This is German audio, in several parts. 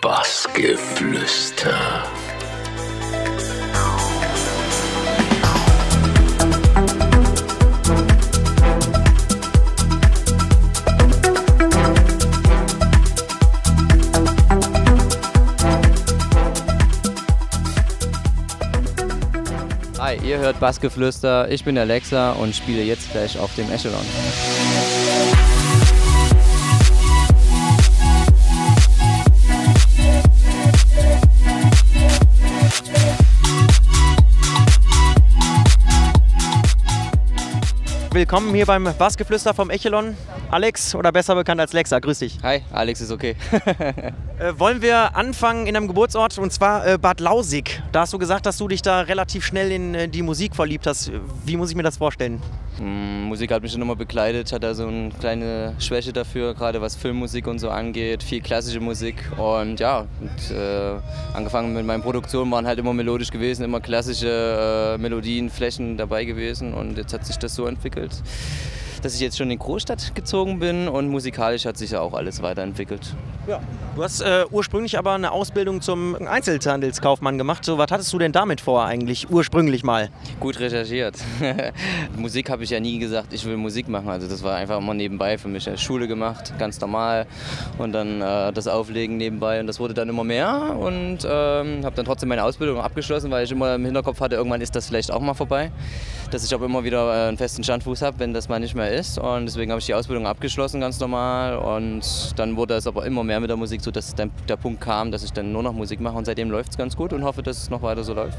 Bassgeflüster. Hi, ihr hört Bassgeflüster. Ich bin Alexa und spiele jetzt gleich auf dem Echelon. Willkommen hier beim Bassgeflüster vom Echelon. Alex oder besser bekannt als Lexa, grüß dich. Hi, Alex ist okay. Äh, wollen wir anfangen in einem Geburtsort und zwar äh, Bad Lausig. Da hast du gesagt, dass du dich da relativ schnell in äh, die Musik verliebt hast. Wie muss ich mir das vorstellen? Mm, Musik hat mich schon immer begleitet, ich hatte so eine kleine Schwäche dafür, gerade was Filmmusik und so angeht, viel klassische Musik. Und ja, und, äh, angefangen mit meinen Produktionen waren halt immer melodisch gewesen, immer klassische äh, Melodien, Flächen dabei gewesen. Und jetzt hat sich das so entwickelt, dass ich jetzt schon in die Großstadt gezogen bin und musikalisch hat sich ja auch alles weiterentwickelt. Ja. Du hast äh, ursprünglich aber eine Ausbildung zum Einzelhandelskaufmann gemacht. So, was hattest du denn damit vor eigentlich ursprünglich mal? Gut recherchiert. Musik habe ich ja nie gesagt, ich will Musik machen. Also das war einfach immer nebenbei für mich. Schule gemacht, ganz normal. Und dann äh, das Auflegen nebenbei. Und das wurde dann immer mehr. Und ähm, habe dann trotzdem meine Ausbildung abgeschlossen, weil ich immer im Hinterkopf hatte, irgendwann ist das vielleicht auch mal vorbei. Dass ich auch immer wieder äh, einen festen Standfuß habe, wenn das mal nicht mehr ist. Und deswegen habe ich die Ausbildung abgeschlossen, ganz normal. Und dann wurde es aber immer mehr mit der Musik, sodass dann der Punkt kam, dass ich dann nur noch Musik mache. Und seitdem läuft es ganz gut und hoffe, dass es noch weiter so läuft.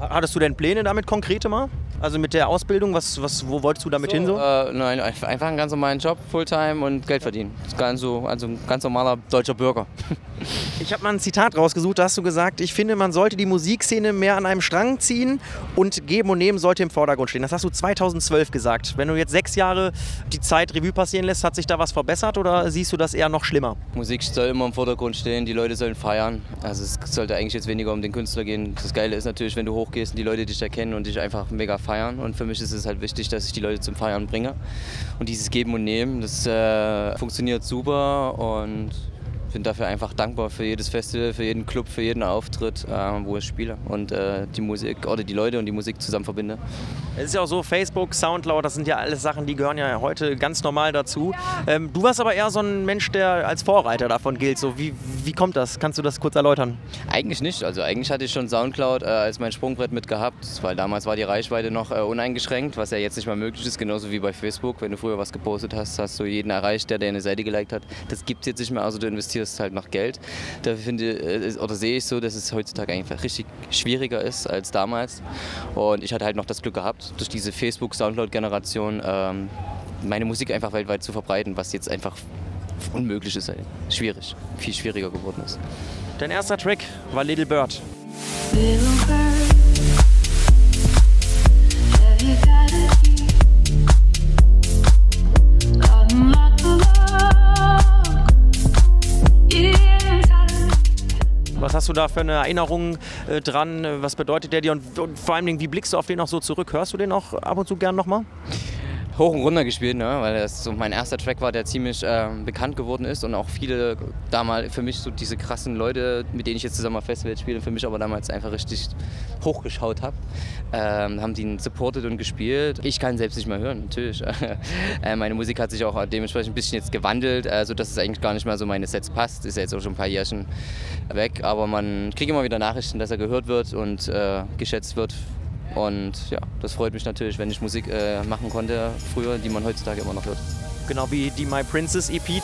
Hattest du denn Pläne damit konkrete mal? Also mit der Ausbildung, was, was, wo wolltest du damit hin so? Äh, nein, einfach einen ganz normalen Job, Fulltime und Geld verdienen. Das ist ganz so, also ein ganz normaler deutscher Bürger. Ich habe mal ein Zitat rausgesucht, da hast du gesagt, ich finde, man sollte die Musikszene mehr an einem Strang ziehen und geben und nehmen sollte im Vordergrund stehen. Das hast du 2012 gesagt. Wenn du jetzt sechs Jahre die Zeit Revue passieren lässt, hat sich da was verbessert oder siehst du das eher noch schlimmer? Musik soll immer im Vordergrund stehen, die Leute sollen feiern. Also es sollte eigentlich jetzt weniger um den Künstler gehen. Das Geile ist natürlich, wenn du hochgehst und die Leute dich erkennen und dich einfach mega feiern. Und für mich ist es halt wichtig, dass ich die Leute zum Feiern bringe. Und dieses Geben und Nehmen, das äh, funktioniert super und bin dafür einfach dankbar für jedes Festival, für jeden Club, für jeden Auftritt, äh, wo ich spiele und äh, die Musik oder die Leute und die Musik zusammen verbinde. Es ist ja auch so, Facebook, Soundcloud, das sind ja alles Sachen, die gehören ja heute ganz normal dazu. Ähm, du warst aber eher so ein Mensch, der als Vorreiter davon gilt. So, wie, wie kommt das? Kannst du das kurz erläutern? Eigentlich nicht. Also eigentlich hatte ich schon Soundcloud äh, als mein Sprungbrett mit gehabt, weil damals war die Reichweite noch äh, uneingeschränkt, was ja jetzt nicht mehr möglich ist, genauso wie bei Facebook. Wenn du früher was gepostet hast, hast du jeden erreicht, der deine Seite geliked hat. Das gibt es jetzt nicht mehr, also du investierst halt noch Geld. Da finde äh, oder sehe ich so, dass es heutzutage einfach richtig schwieriger ist als damals. Und ich hatte halt noch das Glück gehabt, durch diese Facebook-Soundcloud-Generation ähm, meine Musik einfach weltweit zu verbreiten, was jetzt einfach unmöglich ist, ey. schwierig, viel schwieriger geworden ist. Dein erster Track war Little Bird. Little bird, Was hast du da für eine Erinnerung äh, dran? Was bedeutet der dir? Und, und vor allem, wie blickst du auf den auch so zurück? Hörst du den auch ab und zu gern nochmal? Hoch und runter gespielt, ne? weil das so mein erster Track war, der ziemlich ähm, bekannt geworden ist und auch viele damals für mich so diese krassen Leute, mit denen ich jetzt zusammen auf Festivals spiele, für mich aber damals einfach richtig hochgeschaut habe, ähm, haben die supportet und gespielt. Ich kann selbst nicht mehr hören, natürlich. äh, meine Musik hat sich auch dementsprechend ein bisschen jetzt gewandelt, äh, sodass es eigentlich gar nicht mehr so meine Sets passt. Ist ja jetzt auch schon ein paar Jährchen weg, aber man kriegt immer wieder Nachrichten, dass er gehört wird und äh, geschätzt wird. Und ja, das freut mich natürlich, wenn ich Musik äh, machen konnte früher, die man heutzutage immer noch hört. Genau wie die My Princess EP.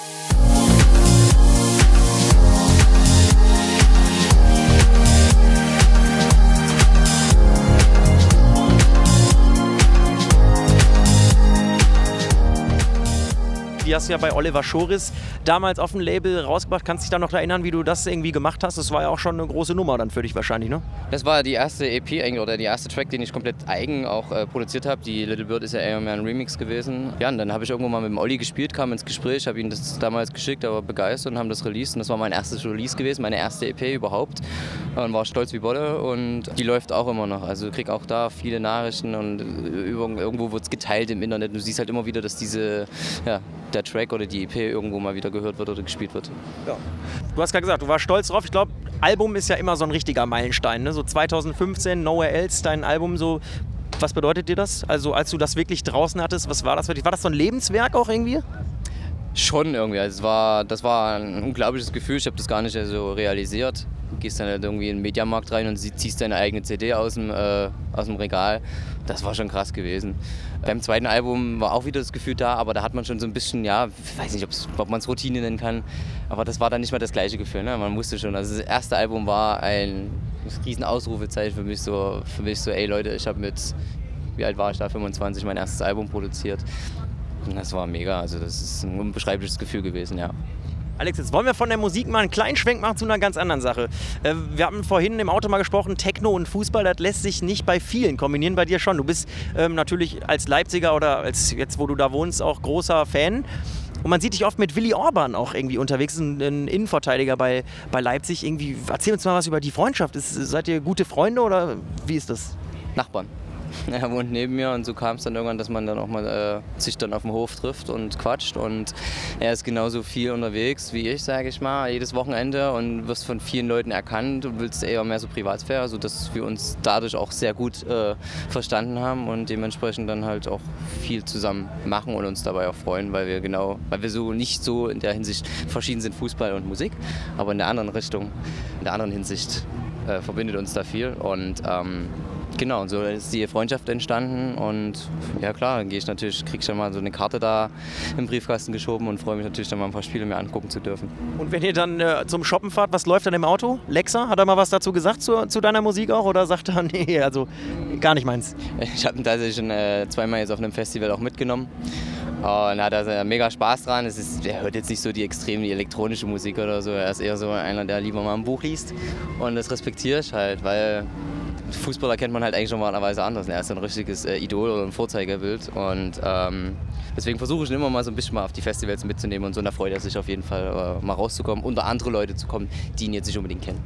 Die hast du ja bei Oliver Schoris damals auf dem Label rausgebracht. Kannst du dich da noch erinnern, wie du das irgendwie gemacht hast? Das war ja auch schon eine große Nummer dann für dich wahrscheinlich, ne? Das war die erste EP eigentlich oder der erste Track, den ich komplett eigen auch äh, produziert habe. Die Little Bird ist ja eher mehr ein Remix gewesen. Ja, und dann habe ich irgendwo mal mit dem Olli gespielt, kam ins Gespräch, habe ihm das damals geschickt, aber begeistert und haben das released. Und das war mein erstes Release gewesen, meine erste EP überhaupt. Und war stolz wie Bolle und die läuft auch immer noch. Also krieg auch da viele Nachrichten und äh, irgendwo wird es geteilt im Internet. Du siehst halt immer wieder, dass diese, ja, der Track oder die EP irgendwo mal wieder gehört wird oder gespielt wird. Du hast gerade gesagt, du warst stolz drauf. Ich glaube, Album ist ja immer so ein richtiger Meilenstein. Ne? So 2015, Nowhere Else, dein Album, so. Was bedeutet dir das? Also, als du das wirklich draußen hattest, was war das für dich? War das so ein Lebenswerk auch irgendwie? Schon irgendwie. Also es war, das war ein unglaubliches Gefühl. Ich habe das gar nicht so realisiert. Gehst dann halt irgendwie in den Mediamarkt rein und ziehst deine eigene CD aus dem, äh, aus dem Regal. Das war schon krass gewesen. Beim zweiten Album war auch wieder das Gefühl da, aber da hat man schon so ein bisschen, ja, ich weiß nicht, ob man es Routine nennen kann, aber das war dann nicht mehr das gleiche Gefühl. Ne? Man musste schon. Also das erste Album war ein riesen Ausrufezeichen für mich so, für mich so, ey Leute, ich habe mit, wie alt war ich da, 25, mein erstes Album produziert. Und Das war mega, also das ist ein unbeschreibliches Gefühl gewesen, ja. Alex, jetzt wollen wir von der Musik mal einen kleinen Schwenk machen zu einer ganz anderen Sache. Äh, wir haben vorhin im Auto mal gesprochen, Techno und Fußball, das lässt sich nicht bei vielen kombinieren, bei dir schon. Du bist ähm, natürlich als Leipziger oder als jetzt, wo du da wohnst, auch großer Fan. Und man sieht dich oft mit Willi Orban auch irgendwie unterwegs, ein, ein Innenverteidiger bei, bei Leipzig. Irgendwie, erzähl uns mal was über die Freundschaft. Ist, seid ihr gute Freunde oder wie ist das? Nachbarn. Er wohnt neben mir und so kam es dann irgendwann, dass man dann auch mal äh, sich dann auf dem Hof trifft und quatscht. Und er ist genauso viel unterwegs wie ich, sage ich mal, jedes Wochenende und wirst von vielen Leuten erkannt und willst eher mehr so Privatsphäre, sodass wir uns dadurch auch sehr gut äh, verstanden haben und dementsprechend dann halt auch viel zusammen machen und uns dabei auch freuen, weil wir genau, weil wir so nicht so in der Hinsicht verschieden sind, Fußball und Musik, aber in der anderen Richtung, in der anderen Hinsicht äh, verbindet uns da viel und ähm, Genau, und so ist die Freundschaft entstanden und ja klar, dann gehe ich natürlich, krieg ich dann mal so eine Karte da im Briefkasten geschoben und freue mich natürlich dann mal ein paar Spiele mir angucken zu dürfen. Und wenn ihr dann äh, zum Shoppen fahrt, was läuft dann im Auto? Lexa, hat er mal was dazu gesagt zu, zu deiner Musik auch oder sagt er, nee, also gar nicht meins? Ich habe ihn tatsächlich schon äh, zweimal jetzt auf einem Festival auch mitgenommen. Und er hat also mega Spaß dran. Es ist, er hört jetzt nicht so die extrem die elektronische Musik oder so. Er ist eher so einer, der lieber mal ein Buch liest. Und das respektiere ich halt, weil Fußballer kennt man halt eigentlich normalerweise anders. Er ist ein richtiges äh, Idol oder ein Vorzeigebild. Und ähm, deswegen versuche ich ihn immer mal so ein bisschen mal auf die Festivals mitzunehmen. Und so, und da freut er sich auf jeden Fall, äh, mal rauszukommen, unter andere Leute zu kommen, die ihn jetzt nicht unbedingt kennen.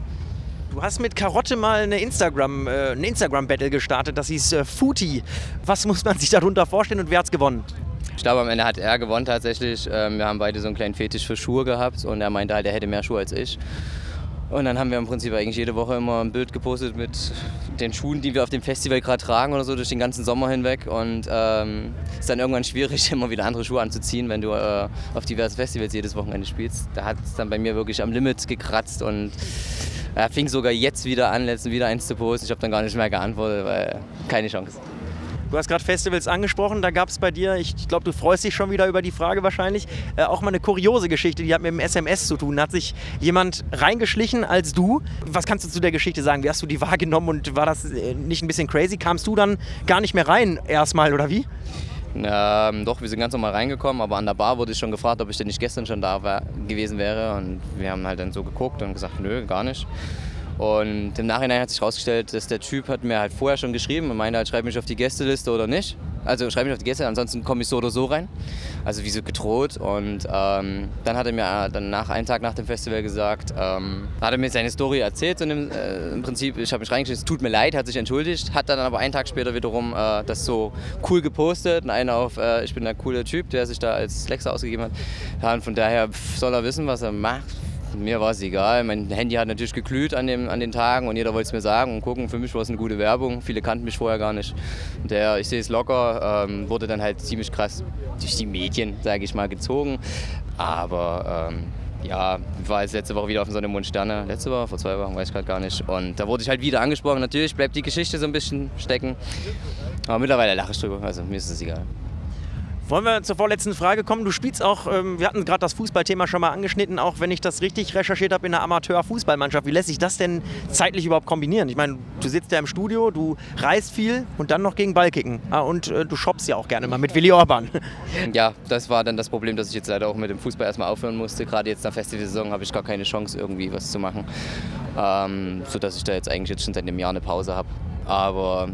Du hast mit Karotte mal eine Instagram, äh, ein Instagram-Battle gestartet, das hieß äh, Footy. Was muss man sich darunter vorstellen und wer hat's gewonnen? Ich glaube, am Ende hat er gewonnen tatsächlich. Ähm, wir haben beide so einen kleinen Fetisch für Schuhe gehabt und er meinte halt, er hätte mehr Schuhe als ich. Und dann haben wir im Prinzip eigentlich jede Woche immer ein Bild gepostet mit den Schuhen, die wir auf dem Festival gerade tragen oder so, durch den ganzen Sommer hinweg. Und ähm, ist dann irgendwann schwierig, immer wieder andere Schuhe anzuziehen, wenn du äh, auf diverse Festivals jedes Wochenende spielst. Da hat es dann bei mir wirklich am Limit gekratzt und er fing sogar jetzt wieder an, letztens wieder eins zu posten. Ich habe dann gar nicht mehr geantwortet, weil keine Chance. Du hast gerade Festivals angesprochen, da gab es bei dir, ich glaube, du freust dich schon wieder über die Frage wahrscheinlich, äh, auch mal eine kuriose Geschichte, die hat mit dem SMS zu tun. Da hat sich jemand reingeschlichen als du. Was kannst du zu der Geschichte sagen? Wie hast du die wahrgenommen und war das äh, nicht ein bisschen crazy? Kamst du dann gar nicht mehr rein erstmal oder wie? Ähm, doch, wir sind ganz normal reingekommen, aber an der Bar wurde ich schon gefragt, ob ich denn nicht gestern schon da wär, gewesen wäre. Und wir haben halt dann so geguckt und gesagt, nö, gar nicht. Und im Nachhinein hat sich herausgestellt, dass der Typ hat mir halt vorher schon geschrieben und meinte halt, schreib mich auf die Gästeliste oder nicht. Also schreib mich auf die Gäste, ansonsten komme ich so oder so rein. Also wie so gedroht. Und ähm, dann hat er mir dann nach einen Tag nach dem Festival gesagt, ähm, hat er mir seine Story erzählt und im, äh, im Prinzip, ich habe mich reingeschrieben, es tut mir leid, hat sich entschuldigt, hat dann aber einen Tag später wiederum äh, das so cool gepostet und einer auf, äh, ich bin der coole Typ, der sich da als Lexa ausgegeben hat. Und von daher pff, soll er wissen, was er macht. Mir war es egal. Mein Handy hat natürlich geglüht an, dem, an den Tagen und jeder wollte es mir sagen und gucken. Für mich war es eine gute Werbung. Viele kannten mich vorher gar nicht. Der, ich sehe es locker, ähm, wurde dann halt ziemlich krass durch die Medien, sage ich mal, gezogen. Aber ähm, ja, war jetzt letzte Woche wieder auf so einem Mond Sterne. Letzte Woche, vor zwei Wochen, weiß ich gerade gar nicht. Und da wurde ich halt wieder angesprochen. Natürlich bleibt die Geschichte so ein bisschen stecken. Aber mittlerweile lache ich drüber. Also mir ist es egal. Wollen wir zur vorletzten Frage kommen? Du spielst auch, ähm, wir hatten gerade das Fußballthema schon mal angeschnitten, auch wenn ich das richtig recherchiert habe in einer Amateur-Fußballmannschaft. Wie lässt sich das denn zeitlich überhaupt kombinieren? Ich meine, du sitzt ja im Studio, du reist viel und dann noch gegen Ball kicken. Ah, und äh, du shoppst ja auch gerne mal mit Willi Orban. Ja, das war dann das Problem, dass ich jetzt leider auch mit dem Fußball erstmal aufhören musste. Gerade jetzt nach Festivalsaison habe ich gar keine Chance, irgendwie was zu machen. Ähm, sodass ich da jetzt eigentlich jetzt schon seit einem Jahr eine Pause habe. Aber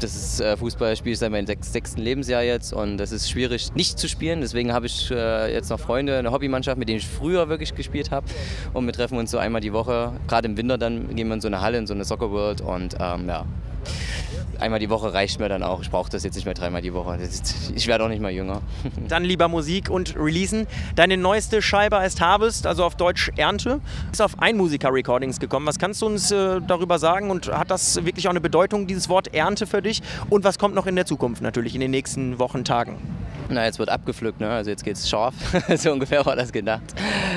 das ist äh, Fußball spiele ich seit meinem sechs, sechsten Lebensjahr jetzt und das ist schwierig nicht zu spielen. Deswegen habe ich äh, jetzt noch Freunde, eine Hobbymannschaft, mit denen ich früher wirklich gespielt habe. Und wir treffen uns so einmal die Woche. Gerade im Winter dann gehen wir in so eine Halle, in so eine Soccer World und ähm, ja. Einmal die Woche reicht mir dann auch. Ich brauche das jetzt nicht mehr dreimal die Woche. Ich werde auch nicht mal jünger. Dann lieber Musik und releasen. Deine neueste Scheibe heißt Harvest, also auf Deutsch Ernte. Ist auf Einmusiker-Recordings gekommen. Was kannst du uns äh, darüber sagen und hat das wirklich auch eine Bedeutung, dieses Wort Ernte für dich? Und was kommt noch in der Zukunft natürlich, in den nächsten Wochen, Tagen? Na, jetzt wird abgepflückt, ne? also jetzt geht's scharf. so ungefähr war das gedacht.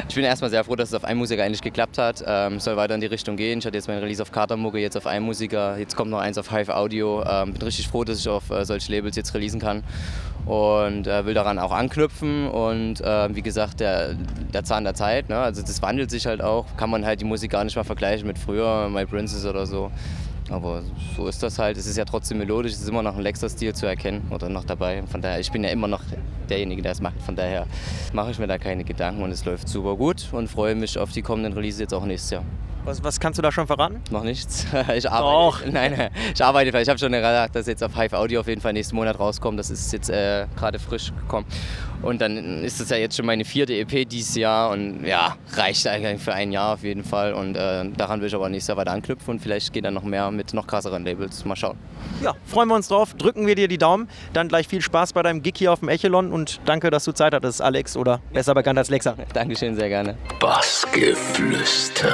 Ich bin erstmal sehr froh, dass es auf Einmusiker eigentlich geklappt hat. Ähm, soll weiter in die Richtung gehen. Ich hatte jetzt mein Release auf Katermucke, jetzt auf Einmusiker. Jetzt kommt noch eins auf Hive Audio. Ähm, bin richtig froh, dass ich auf äh, solche Labels jetzt releasen kann. Und äh, will daran auch anknüpfen. Und äh, wie gesagt, der, der Zahn der Zeit. Ne? Also das wandelt sich halt auch. Kann man halt die Musik gar nicht mal vergleichen mit früher, My Princess oder so. Aber so ist das halt. Es ist ja trotzdem melodisch, es ist immer noch ein Lexa-Stil zu erkennen oder noch dabei. Von daher, ich bin ja immer noch derjenige, der es macht. Von daher mache ich mir da keine Gedanken und es läuft super gut und freue mich auf die kommenden Releases jetzt auch nächstes Jahr. Was, was kannst du da schon verraten? Noch nichts. Ich arbeite. Doch. Nein, nein, ich arbeite. Ich habe schon gesagt, dass jetzt auf Hive Audio auf jeden Fall nächsten Monat rauskommt. Das ist jetzt äh, gerade frisch gekommen. Und dann ist es ja jetzt schon meine vierte EP dieses Jahr und ja, reicht eigentlich für ein Jahr auf jeden Fall. Und äh, daran will ich aber nächstes Jahr weiter anknüpfen und vielleicht geht dann noch mehr mit noch krasseren Labels. Mal schauen. Ja, freuen wir uns drauf. Drücken wir dir die Daumen. Dann gleich viel Spaß bei deinem Gig hier auf dem Echelon und danke, dass du Zeit hattest, Alex oder besser bekannt als Lexa. Dankeschön, sehr gerne. Bassgeflüster.